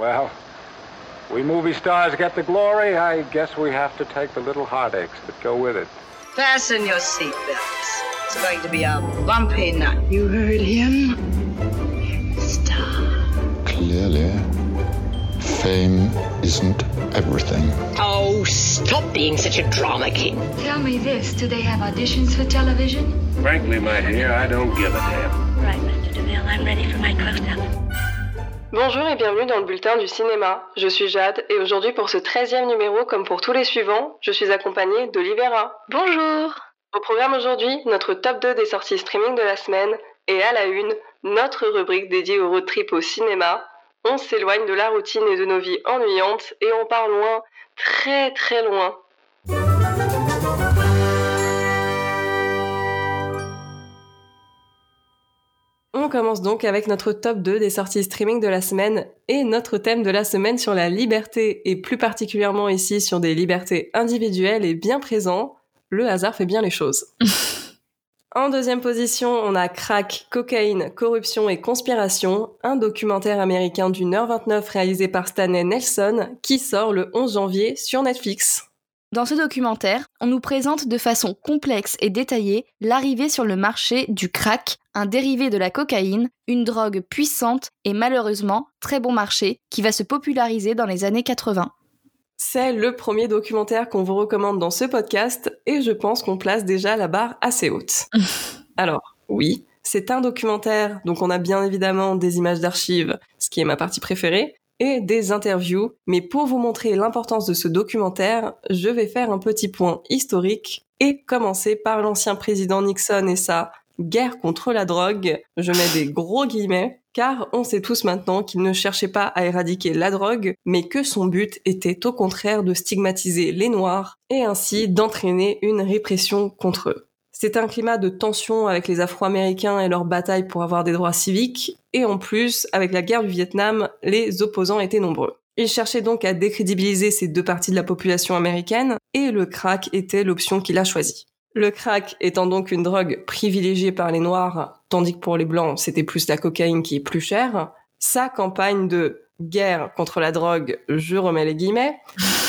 Well, we movie stars get the glory. I guess we have to take the little heartaches that go with it. Fasten your seatbelts. It's going to be a bumpy night. You heard him? Star. Clearly, fame isn't everything. Oh, stop being such a drama king. Tell me this, do they have auditions for television? Frankly, my dear, I don't give a damn. Right, Mr. DeVille, I'm ready for my close-up. Bonjour et bienvenue dans le bulletin du cinéma. Je suis Jade et aujourd'hui pour ce 13e numéro comme pour tous les suivants, je suis accompagnée d'Olivera. Bonjour Au programme aujourd'hui, notre top 2 des sorties streaming de la semaine et à la une, notre rubrique dédiée au road trip au cinéma. On s'éloigne de la routine et de nos vies ennuyantes et on part loin, très très loin. On commence donc avec notre top 2 des sorties streaming de la semaine et notre thème de la semaine sur la liberté et plus particulièrement ici sur des libertés individuelles est bien présent. Le hasard fait bien les choses. en deuxième position, on a Crack, cocaïne, corruption et conspiration, un documentaire américain d'une heure 29 réalisé par Stanley Nelson qui sort le 11 janvier sur Netflix. Dans ce documentaire, on nous présente de façon complexe et détaillée l'arrivée sur le marché du crack, un dérivé de la cocaïne, une drogue puissante et malheureusement très bon marché qui va se populariser dans les années 80. C'est le premier documentaire qu'on vous recommande dans ce podcast et je pense qu'on place déjà la barre assez haute. Alors, oui, c'est un documentaire, donc on a bien évidemment des images d'archives, ce qui est ma partie préférée, et des interviews. Mais pour vous montrer l'importance de ce documentaire, je vais faire un petit point historique et commencer par l'ancien président Nixon et sa guerre contre la drogue. Je mets des gros guillemets, car on sait tous maintenant qu'il ne cherchait pas à éradiquer la drogue, mais que son but était au contraire de stigmatiser les Noirs et ainsi d'entraîner une répression contre eux. C'est un climat de tension avec les Afro-Américains et leur bataille pour avoir des droits civiques, et en plus, avec la guerre du Vietnam, les opposants étaient nombreux. Il cherchait donc à décrédibiliser ces deux parties de la population américaine, et le crack était l'option qu'il a choisie. Le crack étant donc une drogue privilégiée par les Noirs, tandis que pour les Blancs, c'était plus la cocaïne qui est plus chère, sa campagne de guerre contre la drogue, je remets les guillemets,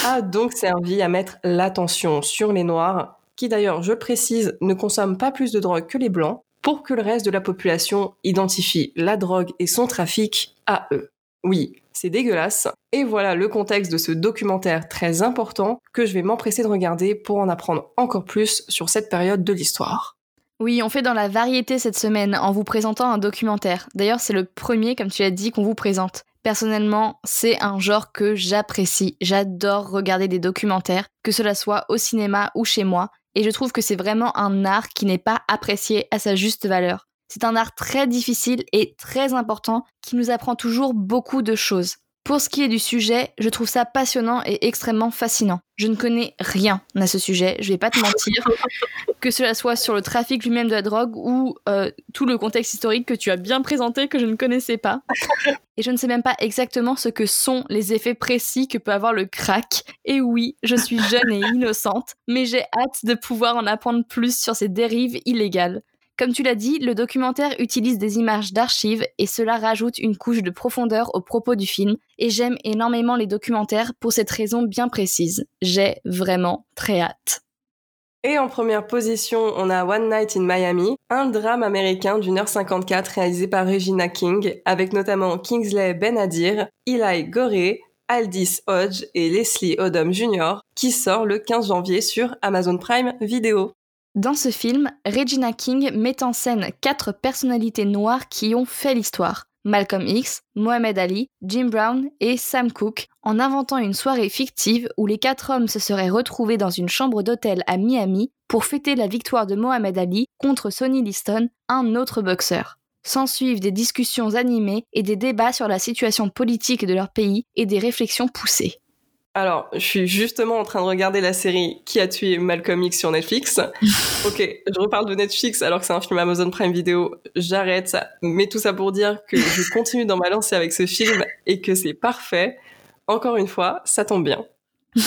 a donc servi à mettre l'attention sur les Noirs qui d'ailleurs, je précise, ne consomment pas plus de drogue que les blancs, pour que le reste de la population identifie la drogue et son trafic à eux. Oui, c'est dégueulasse. Et voilà le contexte de ce documentaire très important que je vais m'empresser de regarder pour en apprendre encore plus sur cette période de l'histoire. Oui, on fait dans la variété cette semaine en vous présentant un documentaire. D'ailleurs, c'est le premier, comme tu l'as dit, qu'on vous présente. Personnellement, c'est un genre que j'apprécie. J'adore regarder des documentaires, que cela soit au cinéma ou chez moi et je trouve que c'est vraiment un art qui n'est pas apprécié à sa juste valeur. C'est un art très difficile et très important qui nous apprend toujours beaucoup de choses. Pour ce qui est du sujet, je trouve ça passionnant et extrêmement fascinant. Je ne connais rien à ce sujet, je vais pas te mentir, que cela soit sur le trafic lui-même de la drogue ou euh, tout le contexte historique que tu as bien présenté que je ne connaissais pas. Et je ne sais même pas exactement ce que sont les effets précis que peut avoir le crack. Et oui, je suis jeune et innocente, mais j'ai hâte de pouvoir en apprendre plus sur ces dérives illégales. Comme tu l'as dit, le documentaire utilise des images d'archives et cela rajoute une couche de profondeur au propos du film. Et j'aime énormément les documentaires pour cette raison bien précise. J'ai vraiment très hâte. Et en première position, on a One Night in Miami, un drame américain d'une heure 54 réalisé par Regina King, avec notamment Kingsley Benadir, Eli Gorey, Aldis Hodge et Leslie Odom Jr., qui sort le 15 janvier sur Amazon Prime Video. Dans ce film, Regina King met en scène quatre personnalités noires qui ont fait l'histoire. Malcolm X, Mohamed Ali, Jim Brown et Sam Cooke, en inventant une soirée fictive où les quatre hommes se seraient retrouvés dans une chambre d'hôtel à Miami pour fêter la victoire de Mohamed Ali contre Sonny Liston, un autre boxeur. S'ensuivent des discussions animées et des débats sur la situation politique de leur pays et des réflexions poussées. Alors, je suis justement en train de regarder la série Qui a tué Malcolm X sur Netflix. ok, je reparle de Netflix alors que c'est un film Amazon Prime Video. J'arrête ça. Mais tout ça pour dire que je continue dans ma lancée avec ce film et que c'est parfait. Encore une fois, ça tombe bien.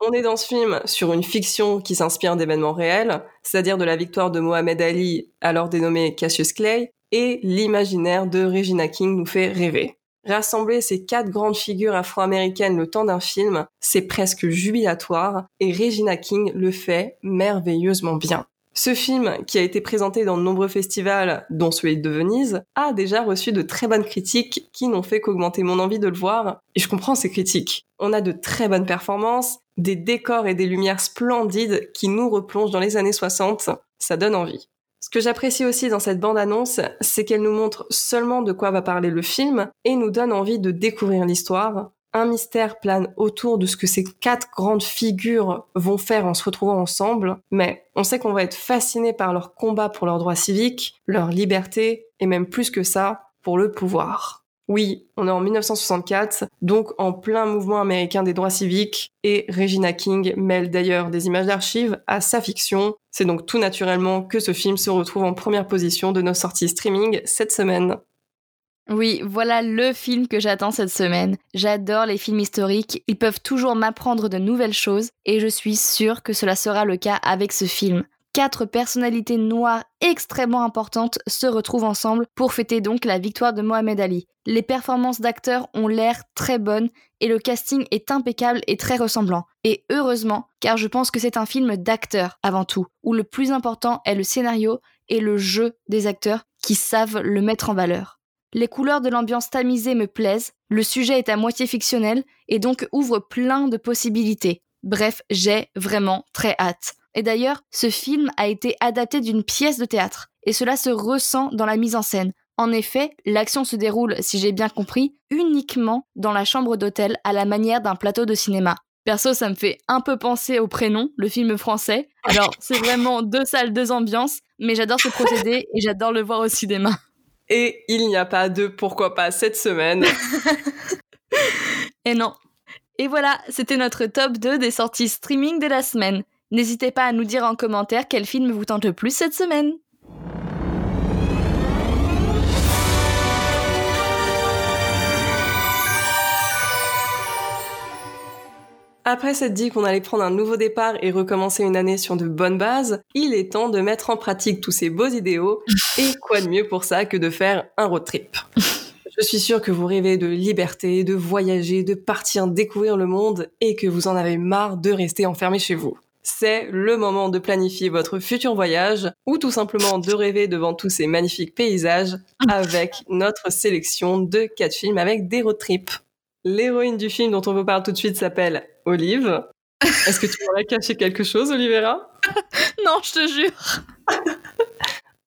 On est dans ce film sur une fiction qui s'inspire d'événements réels, c'est-à-dire de la victoire de Mohamed Ali, alors dénommé Cassius Clay, et l'imaginaire de Regina King nous fait rêver. Rassembler ces quatre grandes figures afro-américaines le temps d'un film, c'est presque jubilatoire, et Regina King le fait merveilleusement bien. Ce film, qui a été présenté dans de nombreux festivals, dont celui de Venise, a déjà reçu de très bonnes critiques qui n'ont fait qu'augmenter mon envie de le voir, et je comprends ces critiques. On a de très bonnes performances, des décors et des lumières splendides qui nous replongent dans les années 60, ça donne envie. Ce que j'apprécie aussi dans cette bande-annonce, c'est qu'elle nous montre seulement de quoi va parler le film et nous donne envie de découvrir l'histoire. Un mystère plane autour de ce que ces quatre grandes figures vont faire en se retrouvant ensemble, mais on sait qu'on va être fasciné par leur combat pour leurs droits civiques, leur liberté et même plus que ça, pour le pouvoir. Oui, on est en 1964, donc en plein mouvement américain des droits civiques, et Regina King mêle d'ailleurs des images d'archives à sa fiction. C'est donc tout naturellement que ce film se retrouve en première position de nos sorties streaming cette semaine. Oui, voilà le film que j'attends cette semaine. J'adore les films historiques, ils peuvent toujours m'apprendre de nouvelles choses, et je suis sûre que cela sera le cas avec ce film quatre personnalités noires extrêmement importantes se retrouvent ensemble pour fêter donc la victoire de Mohamed Ali. Les performances d'acteurs ont l'air très bonnes et le casting est impeccable et très ressemblant. Et heureusement, car je pense que c'est un film d'acteurs avant tout, où le plus important est le scénario et le jeu des acteurs qui savent le mettre en valeur. Les couleurs de l'ambiance tamisée me plaisent, le sujet est à moitié fictionnel et donc ouvre plein de possibilités. Bref, j'ai vraiment très hâte. Et d'ailleurs, ce film a été adapté d'une pièce de théâtre, et cela se ressent dans la mise en scène. En effet, l'action se déroule, si j'ai bien compris, uniquement dans la chambre d'hôtel à la manière d'un plateau de cinéma. Perso, ça me fait un peu penser au prénom, le film français. Alors, c'est vraiment deux salles, deux ambiances, mais j'adore ce procédé et j'adore le voir au cinéma. Et il n'y a pas de pourquoi pas cette semaine. et non. Et voilà, c'était notre top 2 des sorties streaming de la semaine. N'hésitez pas à nous dire en commentaire quel film vous tente le plus cette semaine. Après s'être dit qu'on allait prendre un nouveau départ et recommencer une année sur de bonnes bases, il est temps de mettre en pratique tous ces beaux idéaux. Et quoi de mieux pour ça que de faire un road trip? Je suis sûre que vous rêvez de liberté, de voyager, de partir découvrir le monde et que vous en avez marre de rester enfermé chez vous c'est le moment de planifier votre futur voyage ou tout simplement de rêver devant tous ces magnifiques paysages avec notre sélection de quatre films avec des road trips. L'héroïne du film dont on vous parle tout de suite s'appelle Olive. Est-ce que tu aurais caché quelque chose, Olivera? Non, je te jure.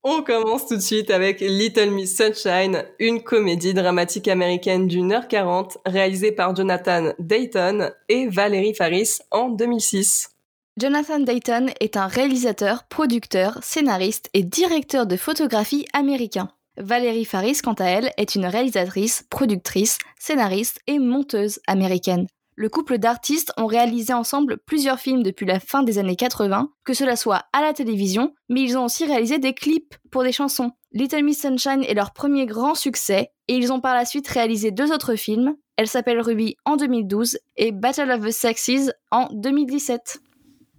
On commence tout de suite avec Little Miss Sunshine, une comédie dramatique américaine d'une heure quarante réalisée par Jonathan Dayton et Valérie Faris en 2006. Jonathan Dayton est un réalisateur, producteur, scénariste et directeur de photographie américain. Valérie Faris, quant à elle, est une réalisatrice, productrice, scénariste et monteuse américaine. Le couple d'artistes ont réalisé ensemble plusieurs films depuis la fin des années 80, que cela soit à la télévision, mais ils ont aussi réalisé des clips pour des chansons. Little Miss Sunshine est leur premier grand succès, et ils ont par la suite réalisé deux autres films. Elle s'appelle Ruby en 2012 et Battle of the Sexes en 2017.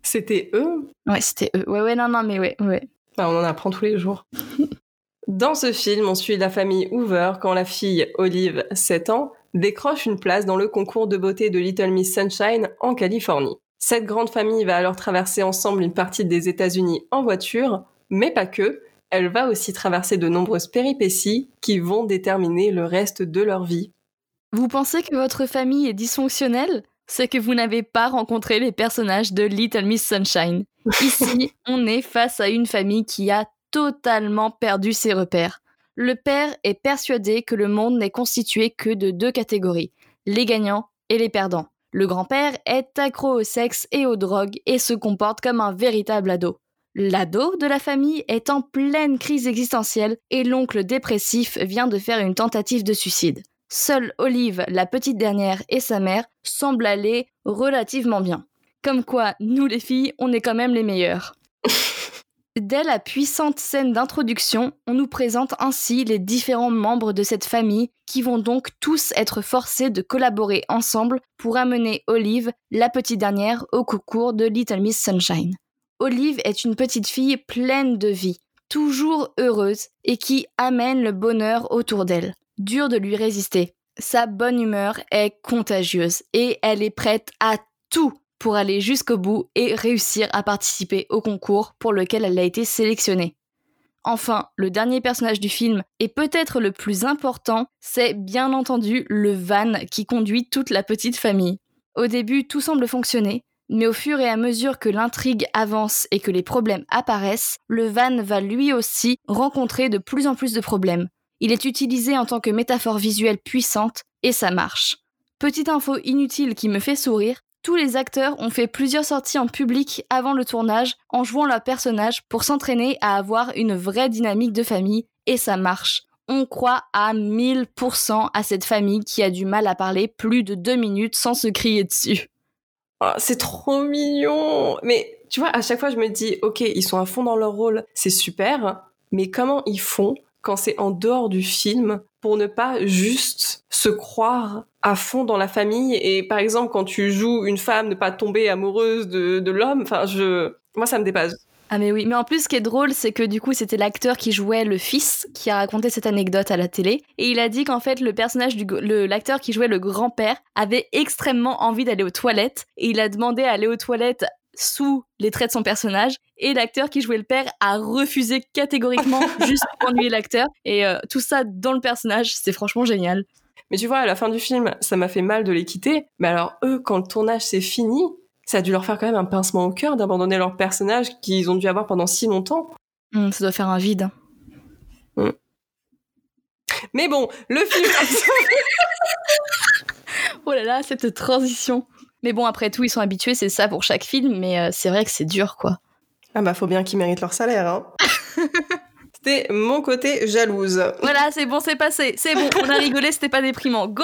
C'était eux? Ouais, c'était eux. Ouais, ouais, non, non, mais ouais, ouais. Bah, on en apprend tous les jours. Dans ce film, on suit la famille Hoover quand la fille, Olive, 7 ans, décroche une place dans le concours de beauté de Little Miss Sunshine en Californie. Cette grande famille va alors traverser ensemble une partie des États-Unis en voiture, mais pas que. Elle va aussi traverser de nombreuses péripéties qui vont déterminer le reste de leur vie. Vous pensez que votre famille est dysfonctionnelle? C'est que vous n'avez pas rencontré les personnages de Little Miss Sunshine. Ici, on est face à une famille qui a totalement perdu ses repères. Le père est persuadé que le monde n'est constitué que de deux catégories, les gagnants et les perdants. Le grand-père est accro au sexe et aux drogues et se comporte comme un véritable ado. L'ado de la famille est en pleine crise existentielle et l'oncle dépressif vient de faire une tentative de suicide. Seule Olive, la petite dernière, et sa mère semblent aller relativement bien. Comme quoi, nous les filles, on est quand même les meilleures. Dès la puissante scène d'introduction, on nous présente ainsi les différents membres de cette famille qui vont donc tous être forcés de collaborer ensemble pour amener Olive, la petite dernière, au concours de Little Miss Sunshine. Olive est une petite fille pleine de vie, toujours heureuse et qui amène le bonheur autour d'elle dur de lui résister. Sa bonne humeur est contagieuse et elle est prête à tout pour aller jusqu'au bout et réussir à participer au concours pour lequel elle a été sélectionnée. Enfin, le dernier personnage du film, et peut-être le plus important, c'est bien entendu le van qui conduit toute la petite famille. Au début, tout semble fonctionner, mais au fur et à mesure que l'intrigue avance et que les problèmes apparaissent, le van va lui aussi rencontrer de plus en plus de problèmes. Il est utilisé en tant que métaphore visuelle puissante, et ça marche. Petite info inutile qui me fait sourire, tous les acteurs ont fait plusieurs sorties en public avant le tournage en jouant leur personnage pour s'entraîner à avoir une vraie dynamique de famille et ça marche. On croit à 1000% à cette famille qui a du mal à parler plus de deux minutes sans se crier dessus. Oh, c'est trop mignon. Mais tu vois, à chaque fois, je me dis, ok, ils sont à fond dans leur rôle, c'est super. Mais comment ils font quand c'est en dehors du film pour ne pas juste se croire à fond dans la famille. Et par exemple quand tu joues une femme ne pas tomber amoureuse de, l'homme enfin je moi ça me dépasse. Ah mais oui, mais en plus ce qui est drôle c'est que du coup c'était l'acteur qui jouait le fils qui a raconté cette anecdote à la télé. Et il a dit qu'en fait le personnage du l'acteur qui jouait le grand-père avait extrêmement envie d'aller aux toilettes. Et il a demandé à aller aux toilettes sous les traits de son personnage et l'acteur qui jouait le père a refusé catégoriquement juste pour ennuyer l'acteur. Et euh, tout ça dans le personnage c'est franchement génial. Mais tu vois à la fin du film ça m'a fait mal de les quitter. Mais alors eux quand le tournage s'est fini ça a dû leur faire quand même un pincement au cœur d'abandonner leur personnage qu'ils ont dû avoir pendant si longtemps. Mmh, ça doit faire un vide. Mmh. mais bon le film oh là là cette transition mais bon, après tout, ils sont habitués, c'est ça pour chaque film, mais euh, c'est vrai que c'est dur, quoi. Ah bah, faut bien qu'ils méritent leur salaire, hein. c'était mon côté jalouse. Voilà, c'est bon, c'est passé. C'est bon, on a rigolé, c'était pas déprimant. Go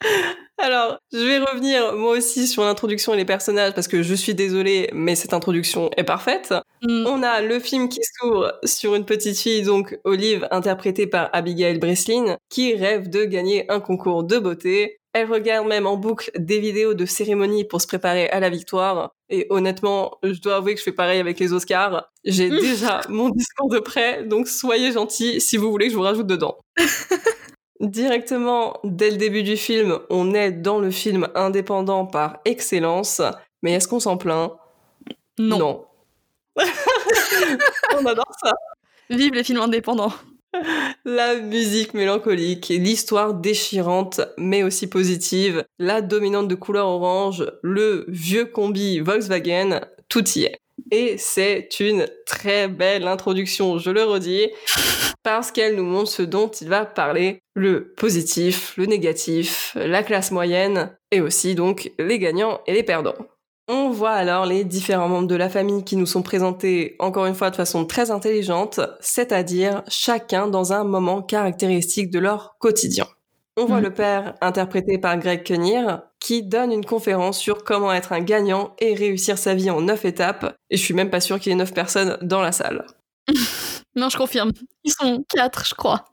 Alors, je vais revenir moi aussi sur l'introduction et les personnages parce que je suis désolée, mais cette introduction est parfaite. Mm. On a le film qui s'ouvre sur une petite fille, donc Olive, interprétée par Abigail Breslin, qui rêve de gagner un concours de beauté. Elle regarde même en boucle des vidéos de cérémonie pour se préparer à la victoire. Et honnêtement, je dois avouer que je fais pareil avec les Oscars. J'ai déjà mon discours de prêt, donc soyez gentils si vous voulez que je vous rajoute dedans. Directement, dès le début du film, on est dans le film indépendant par excellence. Mais est-ce qu'on s'en plaint? Non. non. on adore ça. Vive les films indépendants. La musique mélancolique, l'histoire déchirante mais aussi positive, la dominante de couleur orange, le vieux combi Volkswagen, tout y est. Et c'est une très belle introduction, je le redis, parce qu'elle nous montre ce dont il va parler, le positif, le négatif, la classe moyenne, et aussi donc les gagnants et les perdants. On voit alors les différents membres de la famille qui nous sont présentés encore une fois de façon très intelligente, c'est-à-dire chacun dans un moment caractéristique de leur quotidien. On voit mhm. le père interprété par Greg Kinnear qui donne une conférence sur comment être un gagnant et réussir sa vie en neuf étapes. Et je suis même pas sûre qu'il y ait neuf personnes dans la salle. non, je confirme. Ils sont quatre, je crois.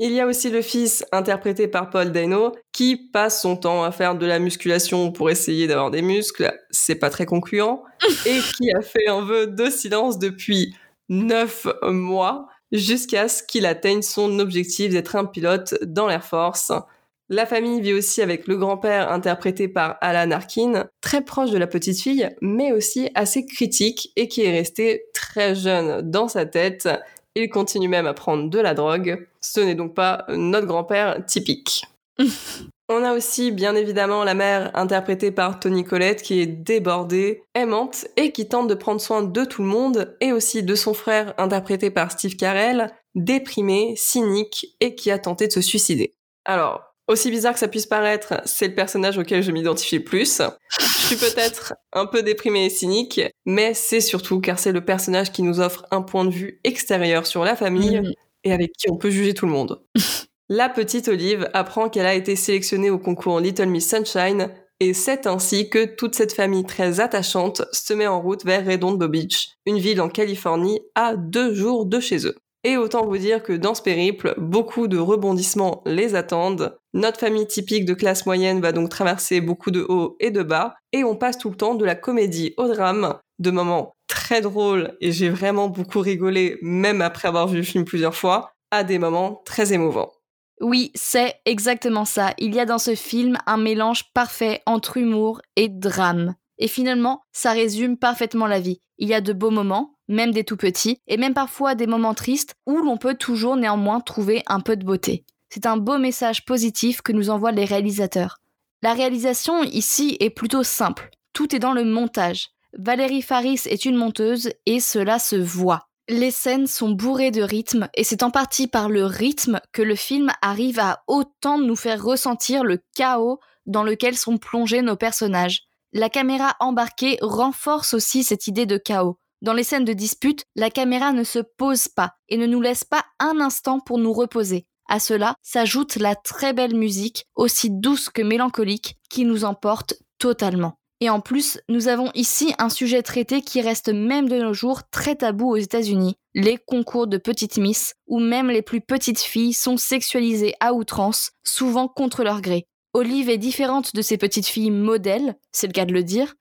Il y a aussi le fils, interprété par Paul Dano, qui passe son temps à faire de la musculation pour essayer d'avoir des muscles, c'est pas très concluant, et qui a fait un vœu de silence depuis neuf mois, jusqu'à ce qu'il atteigne son objectif d'être un pilote dans l'Air Force. La famille vit aussi avec le grand-père interprété par Alan Arkin, très proche de la petite fille, mais aussi assez critique et qui est resté très jeune dans sa tête il continue même à prendre de la drogue. Ce n'est donc pas notre grand-père typique. On a aussi bien évidemment la mère interprétée par Tony Collette qui est débordée, aimante et qui tente de prendre soin de tout le monde et aussi de son frère interprété par Steve Carell, déprimé, cynique et qui a tenté de se suicider. Alors, aussi bizarre que ça puisse paraître, c'est le personnage auquel je m'identifie plus. Je suis peut-être un peu déprimée et cynique, mais c'est surtout car c'est le personnage qui nous offre un point de vue extérieur sur la famille mm. Et avec qui on peut juger tout le monde. la petite Olive apprend qu'elle a été sélectionnée au concours Little Miss Sunshine et c'est ainsi que toute cette famille très attachante se met en route vers Redondo Beach, une ville en Californie à deux jours de chez eux. Et autant vous dire que dans ce périple, beaucoup de rebondissements les attendent. Notre famille typique de classe moyenne va donc traverser beaucoup de hauts et de bas, et on passe tout le temps de la comédie au drame, de moments très drôles, et j'ai vraiment beaucoup rigolé, même après avoir vu le film plusieurs fois, à des moments très émouvants. Oui, c'est exactement ça. Il y a dans ce film un mélange parfait entre humour et drame. Et finalement, ça résume parfaitement la vie. Il y a de beaux moments, même des tout petits, et même parfois des moments tristes où l'on peut toujours néanmoins trouver un peu de beauté. C'est un beau message positif que nous envoient les réalisateurs. La réalisation ici est plutôt simple. Tout est dans le montage. Valérie Faris est une monteuse et cela se voit. Les scènes sont bourrées de rythme et c'est en partie par le rythme que le film arrive à autant nous faire ressentir le chaos dans lequel sont plongés nos personnages. La caméra embarquée renforce aussi cette idée de chaos. Dans les scènes de dispute, la caméra ne se pose pas et ne nous laisse pas un instant pour nous reposer. À cela s'ajoute la très belle musique, aussi douce que mélancolique, qui nous emporte totalement. Et en plus, nous avons ici un sujet traité qui reste même de nos jours très tabou aux États-Unis, les concours de petites miss, où même les plus petites filles sont sexualisées à outrance, souvent contre leur gré. Olive est différente de ces petites filles modèles, c'est le cas de le dire.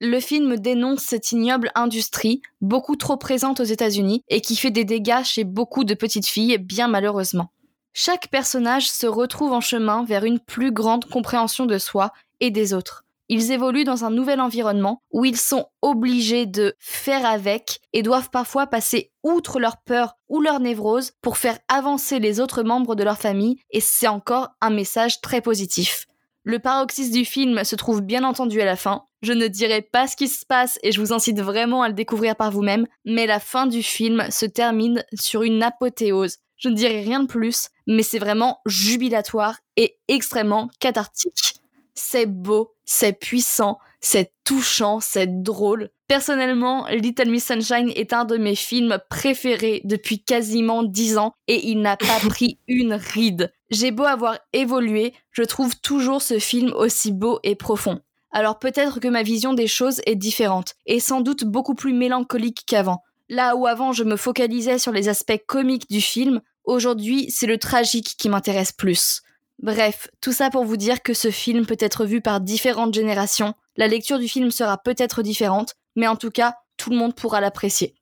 le film dénonce cette ignoble industrie, beaucoup trop présente aux États-Unis, et qui fait des dégâts chez beaucoup de petites filles, bien malheureusement. Chaque personnage se retrouve en chemin vers une plus grande compréhension de soi et des autres. Ils évoluent dans un nouvel environnement où ils sont obligés de faire avec et doivent parfois passer outre leur peur ou leur névrose pour faire avancer les autres membres de leur famille et c'est encore un message très positif. Le paroxysme du film se trouve bien entendu à la fin. Je ne dirai pas ce qui se passe et je vous incite vraiment à le découvrir par vous-même, mais la fin du film se termine sur une apothéose. Je ne dirai rien de plus, mais c'est vraiment jubilatoire et extrêmement cathartique. C'est beau, c'est puissant, c'est touchant, c'est drôle. Personnellement, Little Miss Sunshine est un de mes films préférés depuis quasiment dix ans et il n'a pas pris une ride. J'ai beau avoir évolué, je trouve toujours ce film aussi beau et profond. Alors peut-être que ma vision des choses est différente et sans doute beaucoup plus mélancolique qu'avant. Là où avant je me focalisais sur les aspects comiques du film, aujourd'hui c'est le tragique qui m'intéresse plus. Bref, tout ça pour vous dire que ce film peut être vu par différentes générations, la lecture du film sera peut-être différente, mais en tout cas, tout le monde pourra l'apprécier.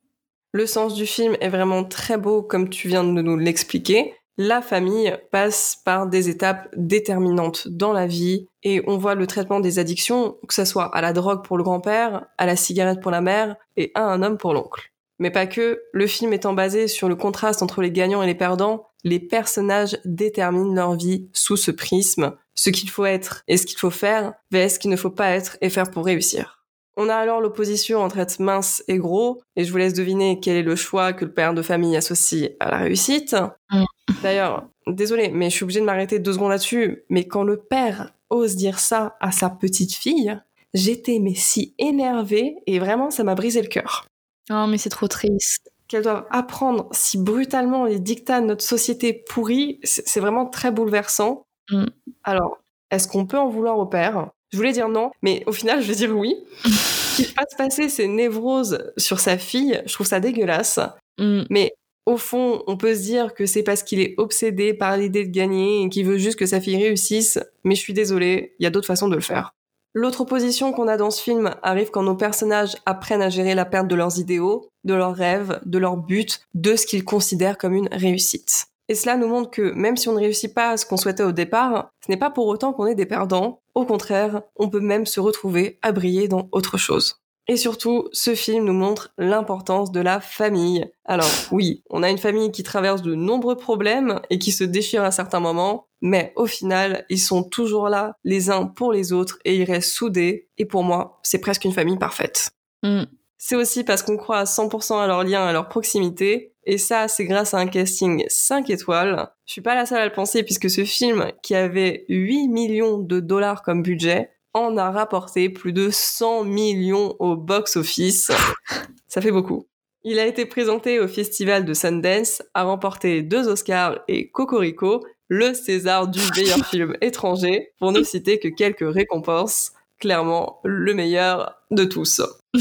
Le sens du film est vraiment très beau comme tu viens de nous l'expliquer. La famille passe par des étapes déterminantes dans la vie et on voit le traitement des addictions, que ce soit à la drogue pour le grand-père, à la cigarette pour la mère et à un homme pour l'oncle. Mais pas que, le film étant basé sur le contraste entre les gagnants et les perdants, les personnages déterminent leur vie sous ce prisme, ce qu'il faut être et ce qu'il faut faire, vs ce qu'il ne faut pas être et faire pour réussir. On a alors l'opposition entre être mince et gros, et je vous laisse deviner quel est le choix que le père de famille associe à la réussite. Mm. D'ailleurs, désolé, mais je suis obligée de m'arrêter deux secondes là-dessus, mais quand le père ose dire ça à sa petite fille, j'étais mais si énervée, et vraiment ça m'a brisé le cœur. Oh, mais c'est trop triste. Qu'elles doivent apprendre si brutalement les dictats de notre société pourrie, c'est vraiment très bouleversant. Mm. Alors, est-ce qu'on peut en vouloir au père? Je voulais dire non, mais au final, je vais dire oui. Qu'il fasse passer ses névroses sur sa fille, je trouve ça dégueulasse. Mm. Mais au fond, on peut se dire que c'est parce qu'il est obsédé par l'idée de gagner et qu'il veut juste que sa fille réussisse. Mais je suis désolée, il y a d'autres façons de le faire. L'autre opposition qu'on a dans ce film arrive quand nos personnages apprennent à gérer la perte de leurs idéaux, de leurs rêves, de leurs buts, de ce qu'ils considèrent comme une réussite. Et cela nous montre que même si on ne réussit pas à ce qu'on souhaitait au départ, ce n'est pas pour autant qu'on est des perdants. Au contraire, on peut même se retrouver à briller dans autre chose. Et surtout, ce film nous montre l'importance de la famille. Alors oui, on a une famille qui traverse de nombreux problèmes et qui se déchire à certains moments, mais au final, ils sont toujours là, les uns pour les autres, et ils restent soudés. Et pour moi, c'est presque une famille parfaite. Mm. C'est aussi parce qu'on croit à 100% à leur lien, à leur proximité. Et ça, c'est grâce à un casting 5 étoiles. Je suis pas la seule à le penser puisque ce film, qui avait 8 millions de dollars comme budget, en a rapporté plus de 100 millions au box-office. Ça fait beaucoup. Il a été présenté au festival de Sundance, a remporté deux Oscars et Cocorico, le César du meilleur film étranger, pour ne citer que quelques récompenses. Clairement, le meilleur de tous.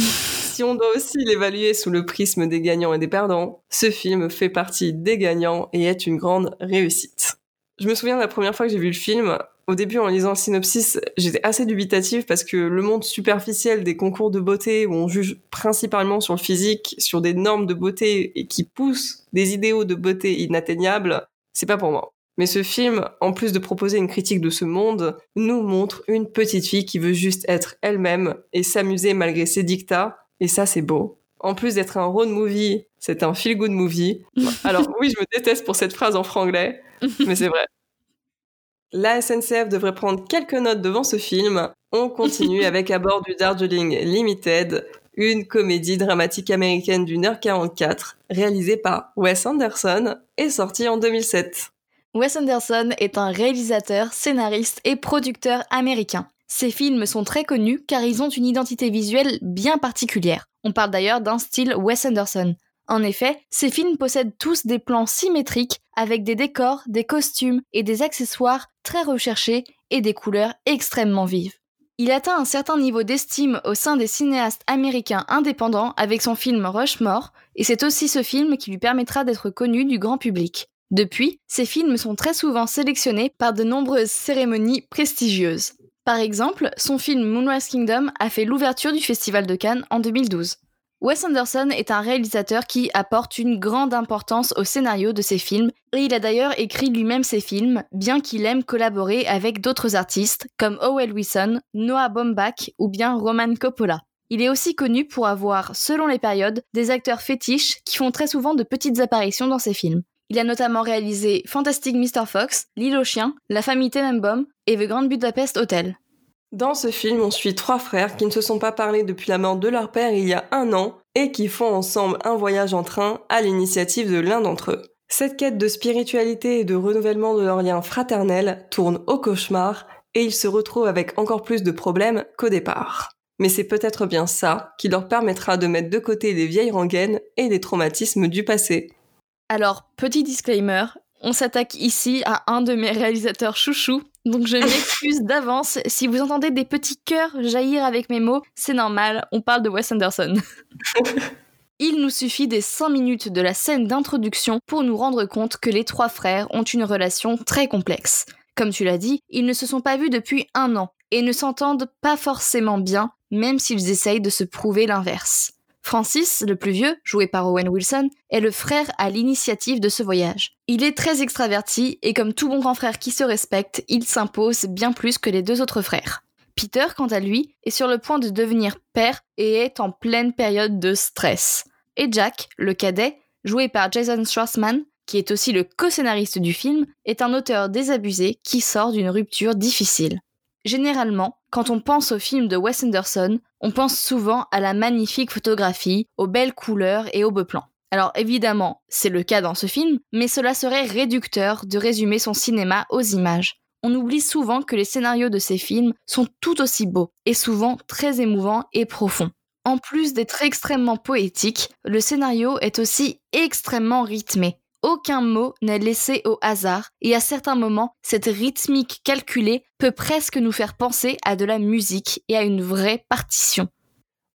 si on doit aussi l'évaluer sous le prisme des gagnants et des perdants, ce film fait partie des gagnants et est une grande réussite. Je me souviens de la première fois que j'ai vu le film, au début, en lisant le synopsis, j'étais assez dubitative parce que le monde superficiel des concours de beauté où on juge principalement sur le physique, sur des normes de beauté et qui poussent des idéaux de beauté inatteignables, c'est pas pour moi. Mais ce film, en plus de proposer une critique de ce monde, nous montre une petite fille qui veut juste être elle-même et s'amuser malgré ses dictats, et ça c'est beau. En plus d'être un road movie, c'est un feel-good movie. Alors oui, je me déteste pour cette phrase en franglais, mais c'est vrai. La SNCF devrait prendre quelques notes devant ce film. On continue avec à bord du Darjeeling Limited, une comédie dramatique américaine d'une heure 44, réalisée par Wes Anderson et sortie en 2007. Wes Anderson est un réalisateur, scénariste et producteur américain. Ses films sont très connus car ils ont une identité visuelle bien particulière. On parle d'ailleurs d'un style Wes Anderson. En effet, ces films possèdent tous des plans symétriques avec des décors, des costumes et des accessoires très recherchés et des couleurs extrêmement vives. Il atteint un certain niveau d'estime au sein des cinéastes américains indépendants avec son film Rushmore, et c'est aussi ce film qui lui permettra d'être connu du grand public. Depuis, ses films sont très souvent sélectionnés par de nombreuses cérémonies prestigieuses. Par exemple, son film Moonrise Kingdom a fait l'ouverture du Festival de Cannes en 2012. Wes Anderson est un réalisateur qui apporte une grande importance au scénario de ses films, et il a d'ailleurs écrit lui-même ses films, bien qu'il aime collaborer avec d'autres artistes comme Owen Wilson, Noah Baumbach ou bien Roman Coppola. Il est aussi connu pour avoir, selon les périodes, des acteurs fétiches qui font très souvent de petites apparitions dans ses films. Il a notamment réalisé Fantastic Mr. Fox, L'île aux chiens, La famille Tenenbaum et The Grand Budapest Hotel. Dans ce film, on suit trois frères qui ne se sont pas parlé depuis la mort de leur père il y a un an et qui font ensemble un voyage en train à l'initiative de l'un d'entre eux. Cette quête de spiritualité et de renouvellement de leur lien fraternel tourne au cauchemar et ils se retrouvent avec encore plus de problèmes qu'au départ. Mais c'est peut-être bien ça qui leur permettra de mettre de côté les vieilles rengaines et les traumatismes du passé. Alors, petit disclaimer, on s'attaque ici à un de mes réalisateurs chouchous, donc je m'excuse d'avance si vous entendez des petits cœurs jaillir avec mes mots, c'est normal, on parle de Wes Anderson. Il nous suffit des 5 minutes de la scène d'introduction pour nous rendre compte que les trois frères ont une relation très complexe. Comme tu l'as dit, ils ne se sont pas vus depuis un an et ne s'entendent pas forcément bien, même s'ils essayent de se prouver l'inverse. Francis, le plus vieux, joué par Owen Wilson, est le frère à l'initiative de ce voyage. Il est très extraverti et comme tout bon grand frère qui se respecte, il s'impose bien plus que les deux autres frères. Peter, quant à lui, est sur le point de devenir père et est en pleine période de stress. Et Jack, le cadet, joué par Jason Schwartzman, qui est aussi le co-scénariste du film, est un auteur désabusé qui sort d'une rupture difficile. Généralement, quand on pense au film de Wes Anderson, on pense souvent à la magnifique photographie, aux belles couleurs et aux beaux plans. Alors évidemment, c'est le cas dans ce film, mais cela serait réducteur de résumer son cinéma aux images. On oublie souvent que les scénarios de ces films sont tout aussi beaux, et souvent très émouvants et profonds. En plus d'être extrêmement poétique, le scénario est aussi extrêmement rythmé. Aucun mot n'est laissé au hasard, et à certains moments, cette rythmique calculée peut presque nous faire penser à de la musique et à une vraie partition.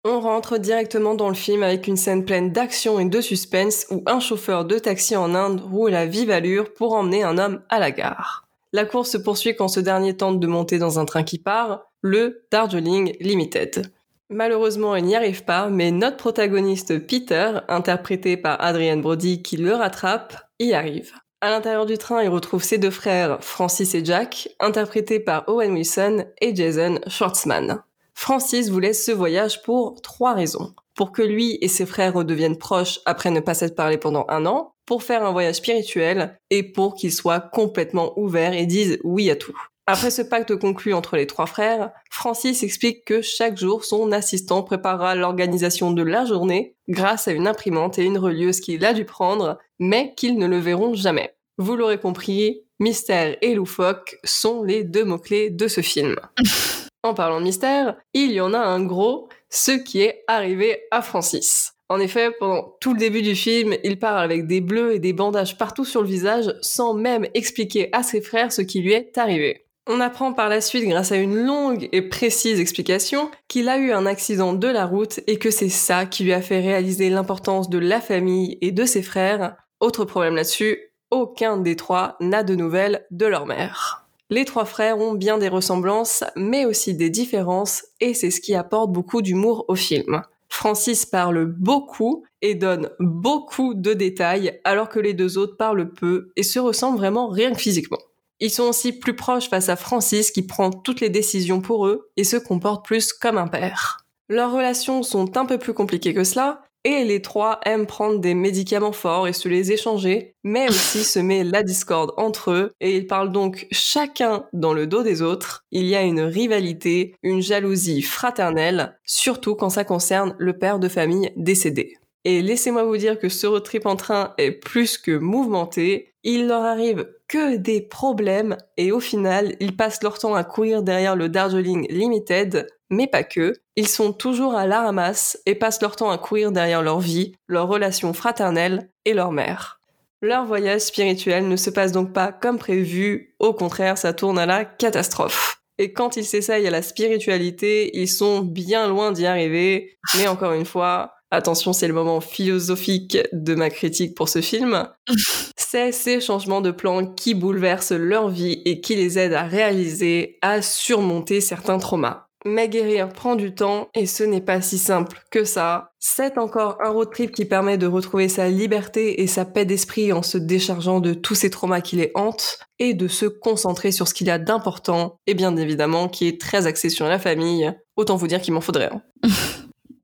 On rentre directement dans le film avec une scène pleine d'action et de suspense où un chauffeur de taxi en Inde roule à vive allure pour emmener un homme à la gare. La course se poursuit quand ce dernier tente de monter dans un train qui part, le Darjeeling Limited. Malheureusement, il n'y arrive pas, mais notre protagoniste Peter, interprété par Adrian Brody qui le rattrape, y arrive. À l'intérieur du train, il retrouve ses deux frères, Francis et Jack, interprétés par Owen Wilson et Jason Schwartzman. Francis voulait ce voyage pour trois raisons. Pour que lui et ses frères redeviennent proches après ne pas s'être parlé pendant un an, pour faire un voyage spirituel et pour qu'ils soient complètement ouverts et disent oui à tout. Après ce pacte conclu entre les trois frères, Francis explique que chaque jour, son assistant préparera l'organisation de la journée grâce à une imprimante et une relieuse qu'il a dû prendre, mais qu'ils ne le verront jamais. Vous l'aurez compris, mystère et loufoque sont les deux mots-clés de ce film. en parlant de mystère, il y en a un gros, ce qui est arrivé à Francis. En effet, pendant tout le début du film, il parle avec des bleus et des bandages partout sur le visage sans même expliquer à ses frères ce qui lui est arrivé. On apprend par la suite, grâce à une longue et précise explication, qu'il a eu un accident de la route et que c'est ça qui lui a fait réaliser l'importance de la famille et de ses frères. Autre problème là-dessus, aucun des trois n'a de nouvelles de leur mère. Les trois frères ont bien des ressemblances, mais aussi des différences, et c'est ce qui apporte beaucoup d'humour au film. Francis parle beaucoup et donne beaucoup de détails alors que les deux autres parlent peu et se ressemblent vraiment rien que physiquement. Ils sont aussi plus proches face à Francis qui prend toutes les décisions pour eux et se comporte plus comme un père. Leurs relations sont un peu plus compliquées que cela, et les trois aiment prendre des médicaments forts et se les échanger, mais aussi semer la discorde entre eux, et ils parlent donc chacun dans le dos des autres. Il y a une rivalité, une jalousie fraternelle, surtout quand ça concerne le père de famille décédé. Et laissez-moi vous dire que ce road trip en train est plus que mouvementé. Il leur arrive que des problèmes et au final, ils passent leur temps à courir derrière le Darjeeling Limited, mais pas que. Ils sont toujours à la ramasse et passent leur temps à courir derrière leur vie, leurs relations fraternelles et leur mère. Leur voyage spirituel ne se passe donc pas comme prévu, au contraire, ça tourne à la catastrophe. Et quand ils s'essayent à la spiritualité, ils sont bien loin d'y arriver, mais encore une fois, attention, c'est le moment philosophique de ma critique pour ce film, c'est ces changements de plan qui bouleversent leur vie et qui les aident à réaliser, à surmonter certains traumas. Mais guérir prend du temps et ce n'est pas si simple que ça. C'est encore un road trip qui permet de retrouver sa liberté et sa paix d'esprit en se déchargeant de tous ces traumas qui les hantent et de se concentrer sur ce qu'il y a d'important et bien évidemment qui est très axé sur la famille. Autant vous dire qu'il m'en faudrait un.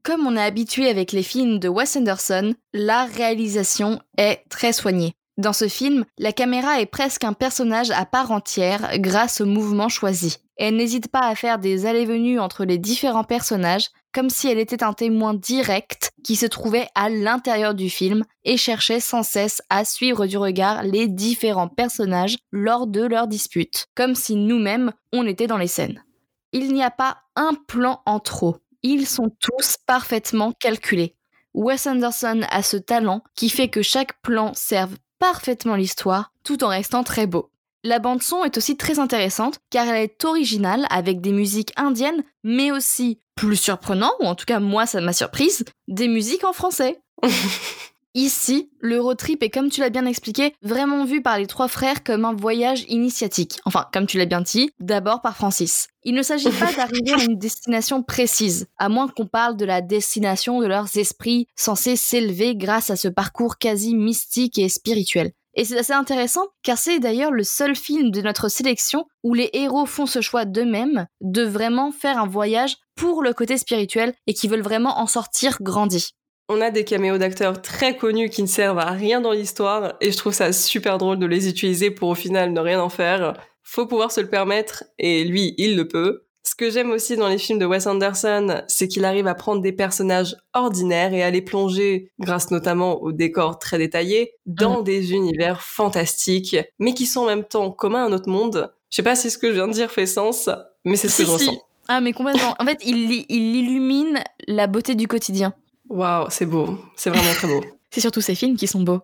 Comme on est habitué avec les films de Wes Anderson, la réalisation est très soignée. Dans ce film, la caméra est presque un personnage à part entière grâce au mouvement choisi. Elle n'hésite pas à faire des allées-venues entre les différents personnages, comme si elle était un témoin direct qui se trouvait à l'intérieur du film et cherchait sans cesse à suivre du regard les différents personnages lors de leurs disputes, comme si nous-mêmes on était dans les scènes. Il n'y a pas un plan en trop. Ils sont tous parfaitement calculés. Wes Anderson a ce talent qui fait que chaque plan serve parfaitement l'histoire tout en restant très beau. La bande son est aussi très intéressante car elle est originale avec des musiques indiennes mais aussi plus surprenant ou en tout cas moi ça m'a surprise des musiques en français. Ici, le road trip est, comme tu l'as bien expliqué, vraiment vu par les trois frères comme un voyage initiatique. Enfin, comme tu l'as bien dit, d'abord par Francis. Il ne s'agit pas d'arriver à une destination précise, à moins qu'on parle de la destination de leurs esprits censés s'élever grâce à ce parcours quasi mystique et spirituel. Et c'est assez intéressant car c'est d'ailleurs le seul film de notre sélection où les héros font ce choix d'eux-mêmes de vraiment faire un voyage pour le côté spirituel et qui veulent vraiment en sortir grandis. On a des caméos d'acteurs très connus qui ne servent à rien dans l'histoire et je trouve ça super drôle de les utiliser pour au final ne rien en faire. Faut pouvoir se le permettre et lui, il le peut. Ce que j'aime aussi dans les films de Wes Anderson, c'est qu'il arrive à prendre des personnages ordinaires et à les plonger, grâce notamment aux décors très détaillés, dans Mhm. des univers fantastiques, mais qui sont en même temps communs à notre monde. Je sais pas si ce que je viens de dire fait sens, mais c'est ce que je si. ressens. Ah mais complètement. En fait, il, il illumine la beauté du quotidien. Waouh, c'est beau. C'est vraiment très beau. C'est surtout ces films qui sont beaux.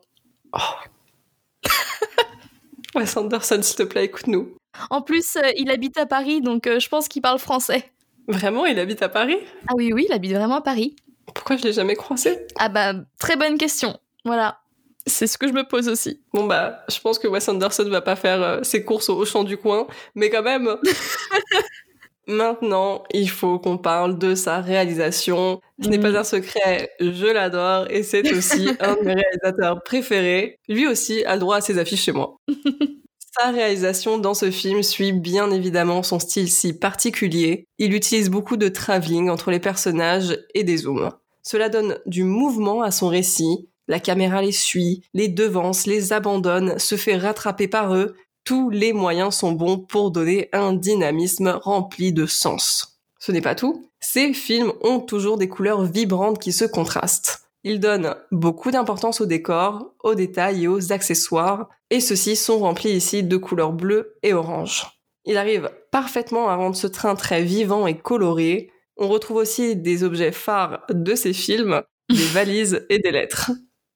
Wes Anderson, s'il te plaît, écoute-nous. En plus, euh, il habite à Paris, donc euh, je pense qu'il parle français. Vraiment, il habite à Paris? Ah oui, oui, il habite vraiment à Paris. Pourquoi je l'ai jamais croisé? Ah bah, très bonne question. Voilà. C'est ce que je me pose aussi. Bon bah, je pense que Wes Anderson va pas faire euh, ses courses au champ du coin, mais quand même. Maintenant, il faut qu'on parle de sa réalisation. Ce n'est Mm. pas un secret, je l'adore et c'est aussi un de mes réalisateurs préférés. Lui aussi a le droit à ses affiches chez moi. Sa réalisation dans ce film suit bien évidemment son style si particulier. Il utilise beaucoup de travelling entre les personnages et des zooms. Cela donne du mouvement à son récit. La caméra les suit, les devance, les abandonne, se fait rattraper par eux. Tous les moyens sont bons pour donner un dynamisme rempli de sens. Ce n'est pas tout. Ces films ont toujours des couleurs vibrantes qui se contrastent. Ils donnent beaucoup d'importance aux décors, aux détails et aux accessoires, et ceux-ci sont remplis ici de couleurs bleues et orange. Il arrive parfaitement à rendre ce train très vivant et coloré. On retrouve aussi des objets phares de ces films, des valises et des lettres.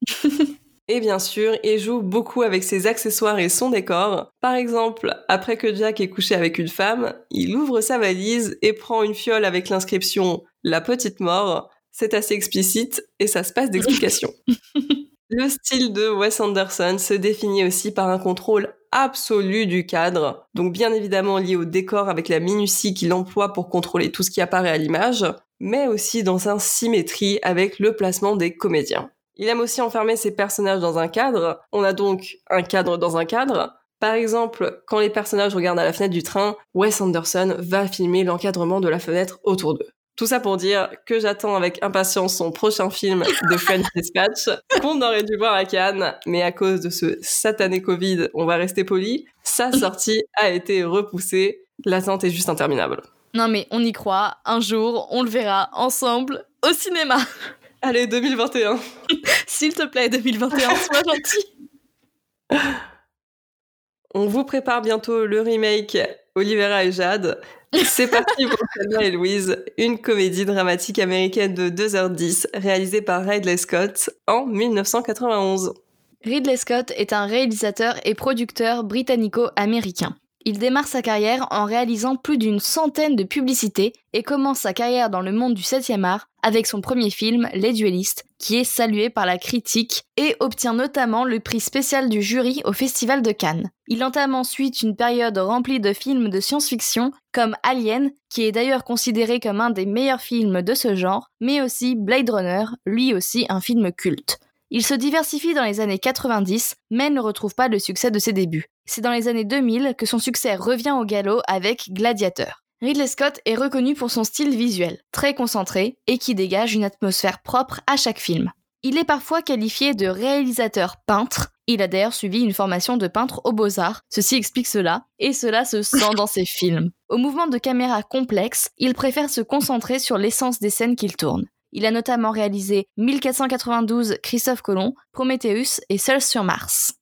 Et bien sûr, il joue beaucoup avec ses accessoires et son décor. Par exemple, après que Jack est couché avec une femme, il ouvre sa valise et prend une fiole avec l'inscription La petite mort. C'est assez explicite et ça se passe d'explication. Le style de Wes Anderson se définit aussi par un contrôle absolu du cadre, donc bien évidemment lié au décor avec la minutie qu'il emploie pour contrôler tout ce qui apparaît à l'image, mais aussi dans sa symétrie avec le placement des comédiens. Il aime aussi enfermer ses personnages dans un cadre. On a donc un cadre dans un cadre. Par exemple, quand les personnages regardent à la fenêtre du train, Wes Anderson va filmer l'encadrement de la fenêtre autour d'eux. Tout ça pour dire que j'attends avec impatience son prochain film de French Dispatch, qu'on aurait dû voir à Cannes, mais à cause de ce satané Covid, on va rester poli, sa sortie a été repoussée. L'attente est juste interminable. Non mais on y croit, un jour on le verra ensemble au cinéma. Allez, 2021. S'il te plaît, 2021, sois gentil. On vous prépare bientôt le remake Olivera et Jade. C'est parti pour Thelma et Louise, une comédie dramatique américaine de 2h10 réalisée par Ridley Scott en 1991. Ridley Scott est un réalisateur et producteur britannico-américain. Il démarre sa carrière en réalisant plus d'une centaine de publicités et commence sa carrière dans le monde du 7e art avec son premier film, Les Duellistes, qui est salué par la critique et obtient notamment le prix spécial du jury au Festival de Cannes. Il entame ensuite une période remplie de films de science-fiction comme Alien, qui est d'ailleurs considéré comme un des meilleurs films de ce genre, mais aussi Blade Runner, lui aussi un film culte. Il se diversifie dans les années 90, mais ne retrouve pas le succès de ses débuts. C'est dans les années 2000 que son succès revient au galop avec Gladiator. Ridley Scott est reconnu pour son style visuel, très concentré et qui dégage une atmosphère propre à chaque film. Il est parfois qualifié de réalisateur peintre. Il a d'ailleurs suivi une formation de peintre aux beaux-arts, ceci explique cela, et cela se sent dans ses films. Au mouvement de caméra complexe, il préfère se concentrer sur l'essence des scènes qu'il tourne. Il a notamment réalisé 1492 Christophe Colomb, Prometheus et Seul sur Mars.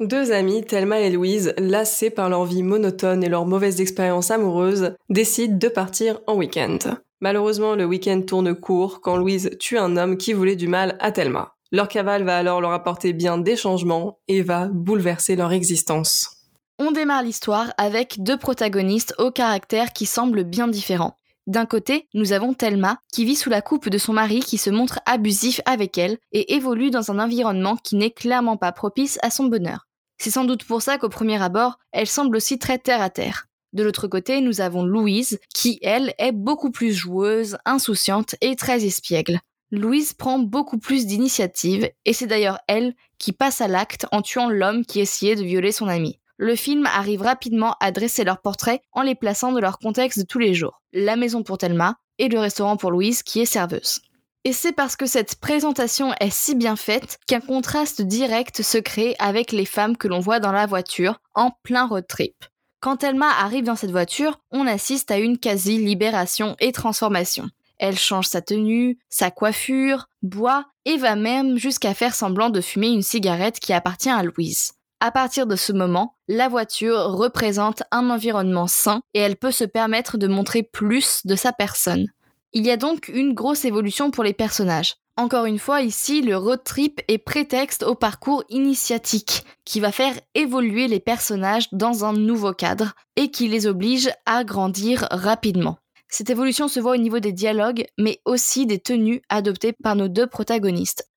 Deux amies, Thelma et Louise, lassées par leur vie monotone et leurs mauvaises expériences amoureuses, décident de partir en week-end. Malheureusement, le week-end tourne court quand Louise tue un homme qui voulait du mal à Thelma. Leur cavale va alors leur apporter bien des changements et va bouleverser leur existence. On démarre l'histoire avec deux protagonistes au caractère qui semblent bien différents. D'un côté, nous avons Thelma, qui vit sous la coupe de son mari qui se montre abusif avec elle et évolue dans un environnement qui n'est clairement pas propice à son bonheur. C'est sans doute pour ça qu'au premier abord, elle semble aussi très terre à terre. De l'autre côté, nous avons Louise, qui, elle, est beaucoup plus joueuse, insouciante et très espiègle. Louise prend beaucoup plus d'initiative, et c'est d'ailleurs elle qui passe à l'acte en tuant l'homme qui essayait de violer son ami le film arrive rapidement à dresser leurs portraits en les plaçant dans leur contexte de tous les jours. La maison pour Thelma et le restaurant pour Louise qui est serveuse. Et c'est parce que cette présentation est si bien faite qu'un contraste direct se crée avec les femmes que l'on voit dans la voiture en plein road trip. Quand Thelma arrive dans cette voiture, on assiste à une quasi-libération et transformation. Elle change sa tenue, sa coiffure, boit et va même jusqu'à faire semblant de fumer une cigarette qui appartient à Louise. À partir de ce moment, la voiture représente un environnement sain et elle peut se permettre de montrer plus de sa personne. Il y a donc une grosse évolution pour les personnages. Encore une fois, ici, le road trip est prétexte au parcours initiatique, qui va faire évoluer les personnages dans un nouveau cadre et qui les oblige à grandir rapidement. Cette évolution se voit au niveau des dialogues, mais aussi des tenues adoptées par nos deux protagonistes.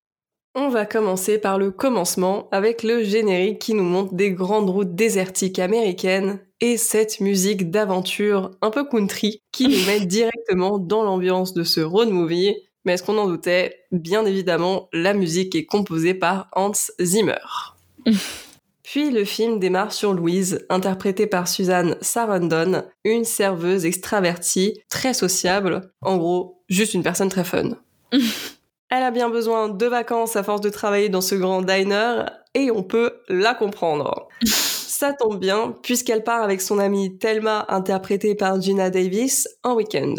On va commencer par le commencement avec le générique qui nous montre des grandes routes désertiques américaines et cette musique d'aventure un peu country qui nous met directement dans l'ambiance de ce road movie. Mais est-ce qu'on en doutait? Bien évidemment, la musique est composée par Hans Zimmer. Puis le film démarre sur Louise, interprétée par Suzanne Sarandon, une serveuse extravertie, très sociable, en gros, juste une personne très fun. Elle a bien besoin de vacances à force de travailler dans ce grand diner et on peut la comprendre. Ça tombe bien puisqu'elle part avec son amie Thelma interprétée par Gina Davis en week-end.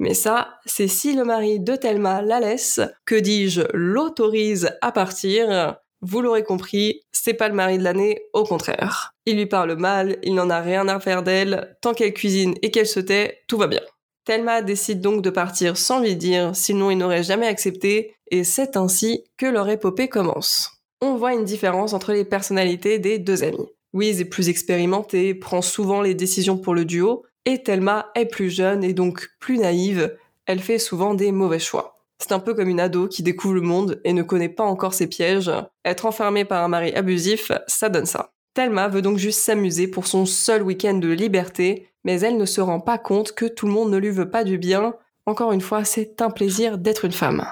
Mais ça, c'est si le mari de Thelma la laisse, que dis-je, l'autorise à partir. Vous l'aurez compris, c'est pas le mari de l'année, au contraire. Il lui parle mal, il n'en a rien à faire d'elle, tant qu'elle cuisine et qu'elle se tait, tout va bien. Thelma décide donc de partir sans lui dire, sinon il n'aurait jamais accepté, et c'est ainsi que leur épopée commence. On voit une différence entre les personnalités des deux amis. Louise est plus expérimentée, prend souvent les décisions pour le duo, et Thelma est plus jeune et donc plus naïve, elle fait souvent des mauvais choix. C'est un peu comme une ado qui découvre le monde et ne connaît pas encore ses pièges. Être enfermée par un mari abusif, ça donne ça. Thelma veut donc juste s'amuser pour son seul week-end de liberté, mais elle ne se rend pas compte que tout le monde ne lui veut pas du bien, Encore une fois, c'est un plaisir d'être une femme.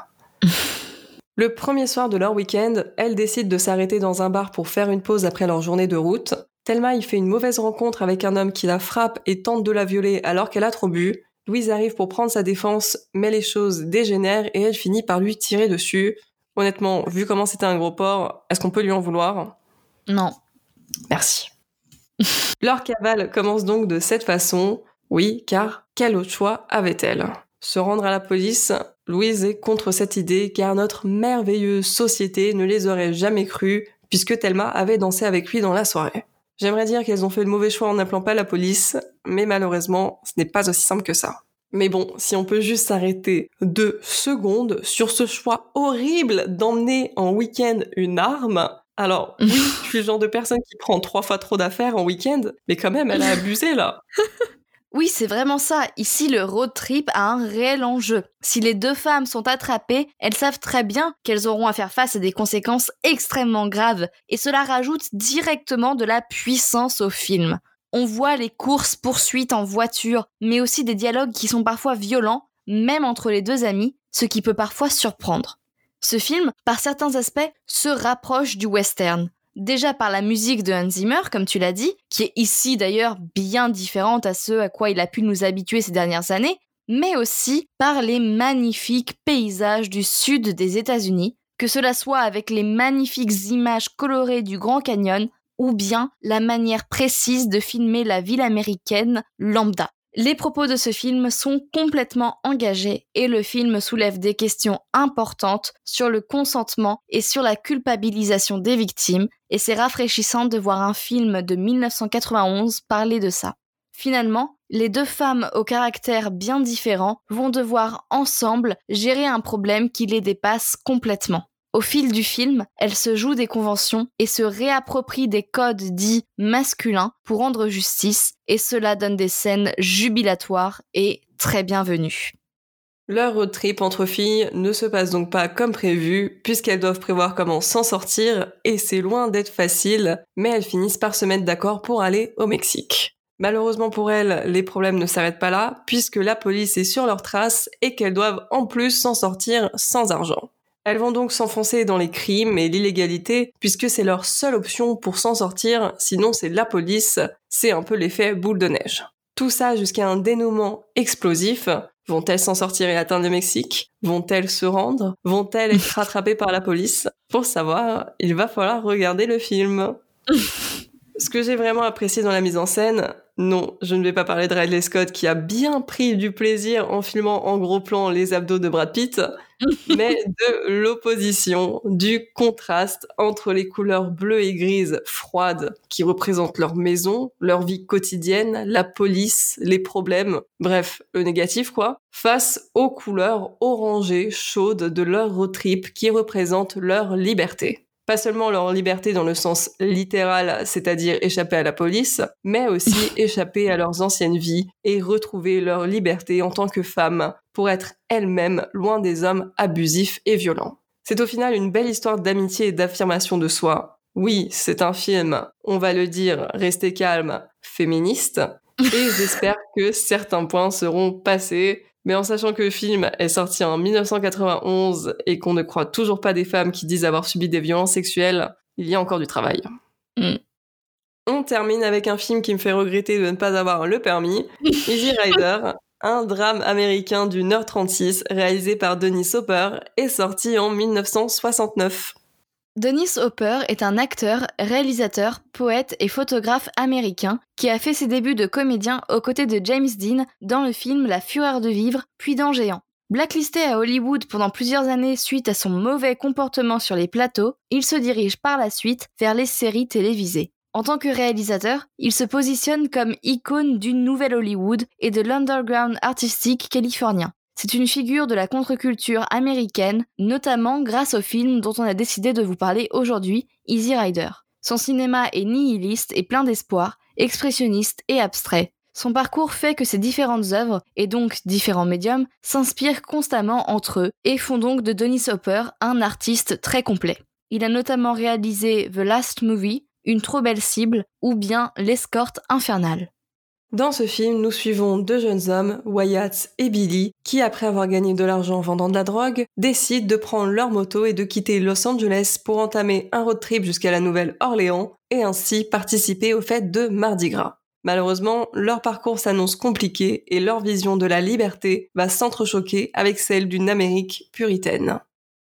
Le premier soir de leur week-end, elle décide de s'arrêter dans un bar pour faire une pause après leur journée de route. Thelma y fait une mauvaise rencontre avec un homme qui la frappe et tente de la violer alors qu'elle a trop bu. Louise arrive pour prendre sa défense, mais les choses dégénèrent et elle finit par lui tirer dessus. Honnêtement, vu comment c'était un gros porc, est-ce qu'on peut lui en vouloir? Non. Merci. Leur cavale commence donc de cette façon. Oui, car quel autre choix avait-elle? Se rendre à la police? Louise est contre cette idée car notre merveilleuse société ne les aurait jamais crues puisque Thelma avait dansé avec lui dans la soirée. J'aimerais dire qu'elles ont fait le mauvais choix en n'appelant pas la police, mais malheureusement, ce n'est pas aussi simple que ça. Mais bon, si on peut juste s'arrêter deux secondes sur ce choix horrible d'emmener en week-end une arme, alors oui, je suis le genre de personne qui prend trois fois trop d'affaires en week-end, mais quand même, elle a abusé là. Oui, c'est vraiment ça. Ici, le road trip a un réel enjeu. Si les deux femmes sont attrapées, elles savent très bien qu'elles auront à faire face à des conséquences extrêmement graves, et cela rajoute directement de la puissance au film. On voit les courses poursuites en voiture, mais aussi des dialogues qui sont parfois violents, même entre les deux amis, ce qui peut parfois surprendre. Ce film, par certains aspects, se rapproche du western. Déjà par la musique de Hans Zimmer, comme tu l'as dit, qui est ici d'ailleurs bien différente à ce à quoi il a pu nous habituer ces dernières années, mais aussi par les magnifiques paysages du sud des États-Unis, que cela soit avec les magnifiques images colorées du Grand Canyon ou bien la manière précise de filmer la ville américaine lambda. Les propos de ce film sont complètement engagés et le film soulève des questions importantes sur le consentement et sur la culpabilisation des victimes et c'est rafraîchissant de voir un film de 1991 parler de ça. Finalement, les deux femmes au caractère bien différent vont devoir ensemble gérer un problème qui les dépasse complètement. Au fil du film, elles se jouent des conventions et se réapproprient des codes dits masculins pour rendre justice, et cela donne des scènes jubilatoires et très bienvenues. Leur road trip entre filles ne se passe donc pas comme prévu, puisqu'elles doivent prévoir comment s'en sortir, et c'est loin d'être facile, mais elles finissent par se mettre d'accord pour aller au Mexique. Malheureusement pour elles, les problèmes ne s'arrêtent pas là, puisque la police est sur leurs traces et qu'elles doivent en plus s'en sortir sans argent. Elles vont donc s'enfoncer dans les crimes et l'illégalité, puisque c'est leur seule option pour s'en sortir, sinon c'est la police, c'est un peu l'effet boule de neige. Tout ça jusqu'à un dénouement explosif. Vont-elles s'en sortir et atteindre le Mexique? Vont-elles se rendre? Vont-elles être rattrapées par la police? Pour savoir, il va falloir regarder le film. Ce que j'ai vraiment apprécié dans la mise en scène, non, je ne vais pas parler de Ridley Scott qui a bien pris du plaisir en filmant en gros plan les abdos de Brad Pitt, mais de l'opposition, du contraste entre les couleurs bleues et grises froides qui représentent leur maison, leur vie quotidienne, la police, les problèmes, bref, le négatif quoi, face aux couleurs orangées chaudes de leur road trip qui représentent leur liberté pas seulement leur liberté dans le sens littéral, c'est-à-dire échapper à la police, mais aussi échapper à leurs anciennes vies et retrouver leur liberté en tant que femmes pour être elles-mêmes loin des hommes abusifs et violents. C'est au final une belle histoire d'amitié et d'affirmation de soi. Oui, c'est un film, on va le dire, restez calme, féministe, et j'espère que certains points seront passés mais en sachant que le film est sorti en 1991 et qu'on ne croit toujours pas des femmes qui disent avoir subi des violences sexuelles, il y a encore du travail. Mm. On termine avec un film qui me fait regretter de ne pas avoir le permis, Easy Rider, un drame américain d'une heure 36 réalisé par Denis Hopper et sorti en 1969. Dennis Hopper est un acteur, réalisateur, poète et photographe américain qui a fait ses débuts de comédien aux côtés de James Dean dans le film La fureur de vivre, puis dans Géant. Blacklisté à Hollywood pendant plusieurs années suite à son mauvais comportement sur les plateaux, il se dirige par la suite vers les séries télévisées. En tant que réalisateur, il se positionne comme icône du nouvel Hollywood et de l'underground artistique californien. C'est une figure de la contre-culture américaine, notamment grâce au film dont on a décidé de vous parler aujourd'hui, Easy Rider. Son cinéma est nihiliste et plein d'espoir, expressionniste et abstrait. Son parcours fait que ses différentes œuvres, et donc différents médiums, s'inspirent constamment entre eux et font donc de Dennis Hopper un artiste très complet. Il a notamment réalisé The Last Movie, Une trop belle cible ou bien L'escorte infernale. Dans ce film, nous suivons deux jeunes hommes, Wyatt et Billy, qui, après avoir gagné de l'argent en vendant de la drogue, décident de prendre leur moto et de quitter Los Angeles pour entamer un road trip jusqu'à la Nouvelle-Orléans et ainsi participer aux fêtes de Mardi Gras. Malheureusement, leur parcours s'annonce compliqué et leur vision de la liberté va s'entrechoquer avec celle d'une Amérique puritaine.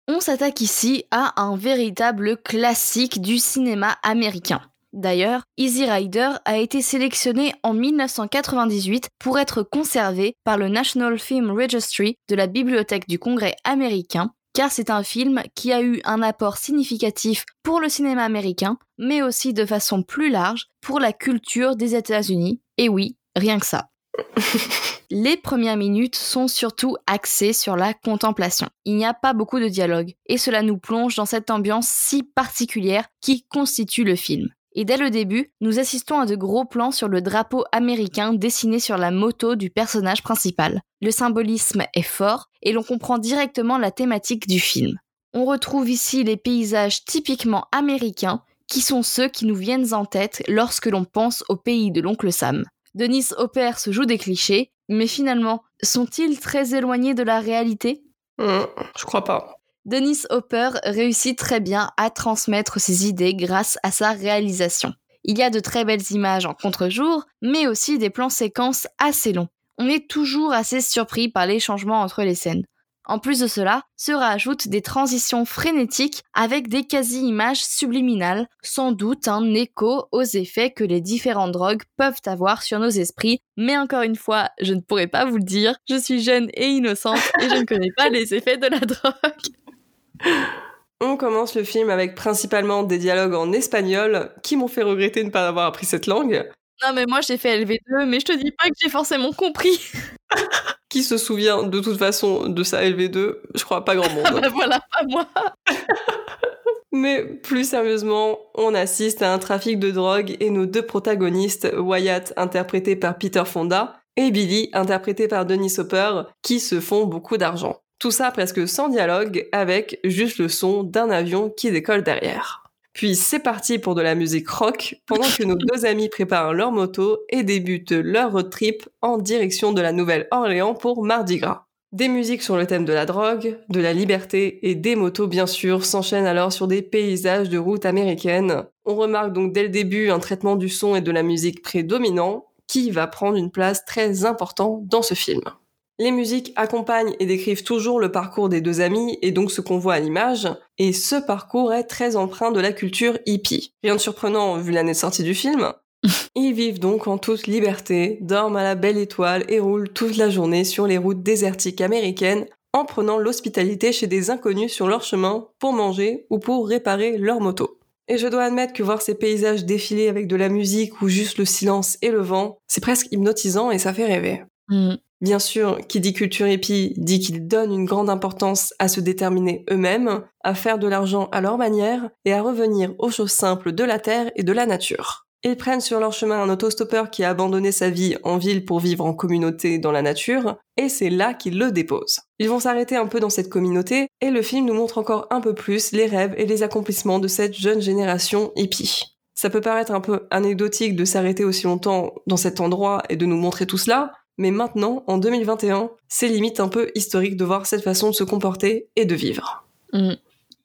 On s'attaque ici à un véritable classique du cinéma américain. D'ailleurs, Easy Rider a été sélectionné en 1998 pour être conservé par le National Film Registry de la Bibliothèque du Congrès américain, car c'est un film qui a eu un apport significatif pour le cinéma américain, mais aussi de façon plus large pour la culture des États-Unis. Et oui, rien que ça. Les premières minutes sont surtout axées sur la contemplation. Il n'y a pas beaucoup de dialogue, et cela nous plonge dans cette ambiance si particulière qui constitue le film. Et dès le début, nous assistons à de gros plans sur le drapeau américain dessiné sur la moto du personnage principal. Le symbolisme est fort et l'on comprend directement la thématique du film. On retrouve ici les paysages typiquement américains qui sont ceux qui nous viennent en tête lorsque l'on pense au pays de l'oncle Sam. Denis Hopper se joue des clichés, mais finalement, sont-ils très éloignés de la réalité? Hum, je crois pas. Dennis Hopper réussit très bien à transmettre ses idées grâce à sa réalisation. Il y a de très belles images en contre-jour, mais aussi des plans séquences assez longs. On est toujours assez surpris par les changements entre les scènes. En plus de cela, se rajoutent des transitions frénétiques avec des quasi-images subliminales, sans doute un écho aux effets que les différentes drogues peuvent avoir sur nos esprits, mais encore une fois, je ne pourrais pas vous le dire, je suis jeune et innocente et je ne connais pas les effets de la drogue. On commence le film avec principalement des dialogues en espagnol qui m'ont fait regretter de ne pas avoir appris cette langue. Non mais moi j'ai fait LV2, mais je te dis pas que j'ai forcément compris. Qui se souvient de toute façon de sa LV2 Je crois pas grand monde. bah voilà, pas moi. Mais plus sérieusement, on assiste à un trafic de drogue et nos deux protagonistes, Wyatt interprété par Peter Fonda et Billy interprété par Denis Hopper, qui se font beaucoup d'argent. Tout ça presque sans dialogue, avec juste le son d'un avion qui décolle derrière. Puis c'est parti pour de la musique rock, pendant que nos deux amis préparent leur moto et débutent leur road trip en direction de la Nouvelle-Orléans pour Mardi Gras. Des musiques sur le thème de la drogue, de la liberté et des motos bien sûr s'enchaînent alors sur des paysages de route américaines. On remarque donc dès le début un traitement du son et de la musique prédominant qui va prendre une place très importante dans ce film. Les musiques accompagnent et décrivent toujours le parcours des deux amis et donc ce qu'on voit à l'image, et ce parcours est très empreint de la culture hippie. Rien de surprenant vu l'année de sortie du film. Ils vivent donc en toute liberté, dorment à la belle étoile et roulent toute la journée sur les routes désertiques américaines en prenant l'hospitalité chez des inconnus sur leur chemin pour manger ou pour réparer leur moto. Et je dois admettre que voir ces paysages défiler avec de la musique ou juste le silence et le vent, c'est presque hypnotisant et ça fait rêver. Mm. Bien sûr, qui dit culture hippie dit qu'ils donnent une grande importance à se déterminer eux-mêmes, à faire de l'argent à leur manière et à revenir aux choses simples de la terre et de la nature. Ils prennent sur leur chemin un autostoppeur qui a abandonné sa vie en ville pour vivre en communauté dans la nature, et c'est là qu'ils le déposent. Ils vont s'arrêter un peu dans cette communauté, et le film nous montre encore un peu plus les rêves et les accomplissements de cette jeune génération hippie. Ça peut paraître un peu anecdotique de s'arrêter aussi longtemps dans cet endroit et de nous montrer tout cela, mais maintenant, en 2021, c'est limite un peu historique de voir cette façon de se comporter et de vivre. Mm.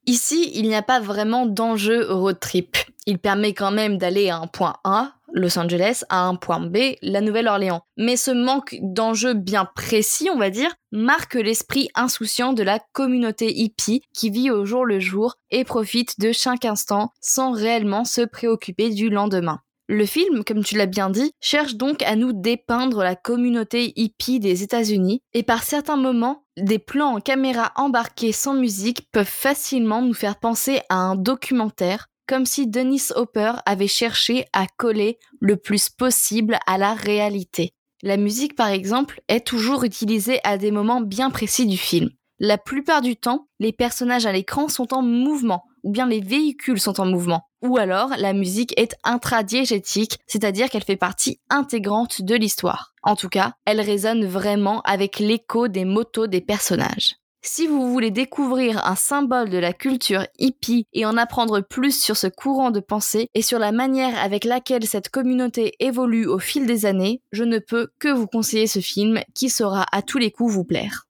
Ici, il n'y a pas vraiment d'enjeu road trip. Il permet quand même d'aller à un point A, Los Angeles, à un point B, la Nouvelle-Orléans. Mais ce manque d'enjeu bien précis, on va dire, marque l'esprit insouciant de la communauté hippie qui vit au jour le jour et profite de chaque instant sans réellement se préoccuper du lendemain. Le film, comme tu l'as bien dit, cherche donc à nous dépeindre la communauté hippie des États-Unis, et par certains moments, des plans en caméra embarqués sans musique peuvent facilement nous faire penser à un documentaire, comme si Dennis Hopper avait cherché à coller le plus possible à la réalité. La musique, par exemple, est toujours utilisée à des moments bien précis du film. La plupart du temps, les personnages à l'écran sont en mouvement, ou bien les véhicules sont en mouvement. Ou alors, la musique est intradiégétique, c'est-à-dire qu'elle fait partie intégrante de l'histoire. En tout cas, elle résonne vraiment avec l'écho des motos des personnages. Si vous voulez découvrir un symbole de la culture hippie et en apprendre plus sur ce courant de pensée et sur la manière avec laquelle cette communauté évolue au fil des années, je ne peux que vous conseiller ce film qui saura à tous les coups vous plaire.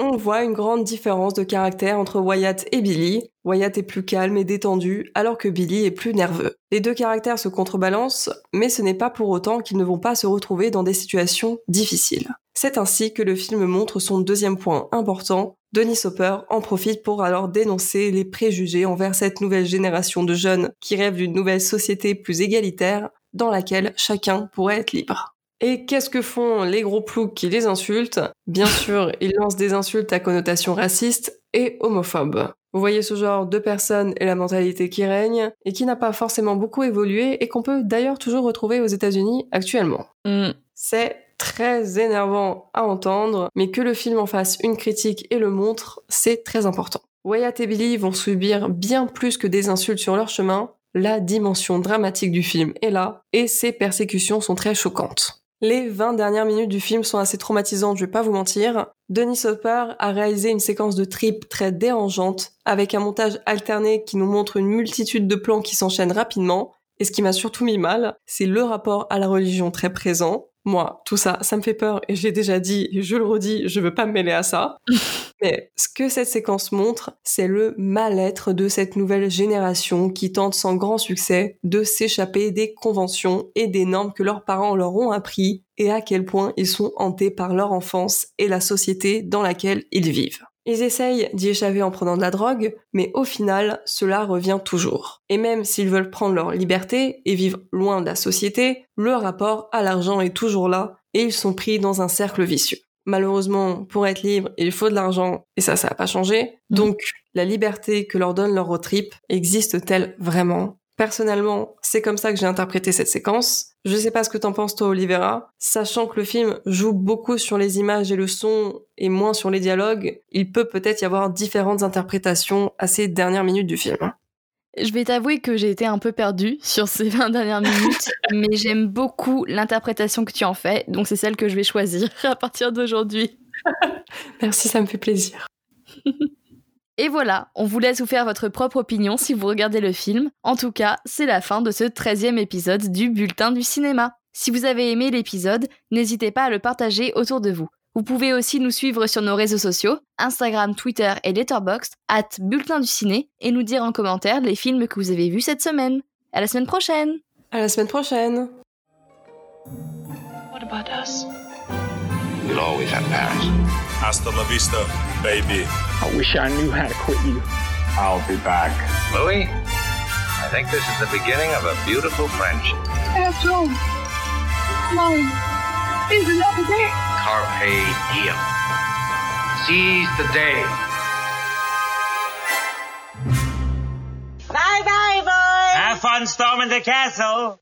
On voit une grande différence de caractère entre Wyatt et Billy. Wyatt est plus calme et détendu, alors que Billy est plus nerveux. Les deux caractères se contrebalancent, mais ce n'est pas pour autant qu'ils ne vont pas se retrouver dans des situations difficiles. C'est ainsi que le film montre son deuxième point important. Denis Hopper en profite pour alors dénoncer les préjugés envers cette nouvelle génération de jeunes qui rêvent d'une nouvelle société plus égalitaire dans laquelle chacun pourrait être libre. Et qu'est-ce que font les gros ploucs qui les insultent? Bien sûr, ils lancent des insultes à connotation raciste et homophobe. Vous voyez ce genre de personnes et la mentalité qui règne, et qui n'a pas forcément beaucoup évolué, et qu'on peut d'ailleurs toujours retrouver aux États-Unis actuellement. Mm. C'est très énervant à entendre, mais que le film en fasse une critique et le montre, c'est très important. Wyatt et Billy vont subir bien plus que des insultes sur leur chemin, la dimension dramatique du film est là, et ces persécutions sont très choquantes. Les 20 dernières minutes du film sont assez traumatisantes, je vais pas vous mentir. Denis Hopper a réalisé une séquence de trip très dérangeante, avec un montage alterné qui nous montre une multitude de plans qui s'enchaînent rapidement. Et ce qui m'a surtout mis mal, c'est le rapport à la religion très présent. Moi, tout ça, ça me fait peur et je l'ai déjà dit, je le redis, je veux pas me mêler à ça. Mais ce que cette séquence montre, c'est le mal-être de cette nouvelle génération qui tente sans grand succès de s'échapper des conventions et des normes que leurs parents leur ont appris et à quel point ils sont hantés par leur enfance et la société dans laquelle ils vivent. Ils essayent d'y échapper en prenant de la drogue, mais au final, cela revient toujours. Et même s'ils veulent prendre leur liberté et vivre loin de la société, le rapport à l'argent est toujours là et ils sont pris dans un cercle vicieux. Malheureusement, pour être libre, il faut de l'argent et ça, ça n'a pas changé. Donc, la liberté que leur donne leur road trip existe-t-elle vraiment? Personnellement, c'est comme ça que j'ai interprété cette séquence. Je sais pas ce que t'en penses toi, Olivera. Sachant que le film joue beaucoup sur les images et le son et moins sur les dialogues, il peut peut-être y avoir différentes interprétations à ces dernières minutes du film. Je vais t'avouer que j'ai été un peu perdue sur ces 20 dernières minutes, mais j'aime beaucoup l'interprétation que tu en fais, donc c'est celle que je vais choisir à partir d'aujourd'hui. Merci, ça me fait plaisir. Et voilà, on vous laisse vous faire votre propre opinion si vous regardez le film. En tout cas, c'est la fin de ce 13e épisode du Bulletin du cinéma. Si vous avez aimé l'épisode, n'hésitez pas à le partager autour de vous. Vous pouvez aussi nous suivre sur nos réseaux sociaux, Instagram, Twitter et Letterboxd, at Bulletin du Ciné, et nous dire en commentaire les films que vous avez vus cette semaine. À la semaine prochaine À la semaine prochaine What about us? We'll always have Paris. Hasta la vista, baby. I wish I knew how to quit you. I'll be back. Louis, I think this is the beginning of a beautiful friendship. After all, mine is another day. Carpe diem. Seize the day. Bye bye, boys. Have fun storming the castle.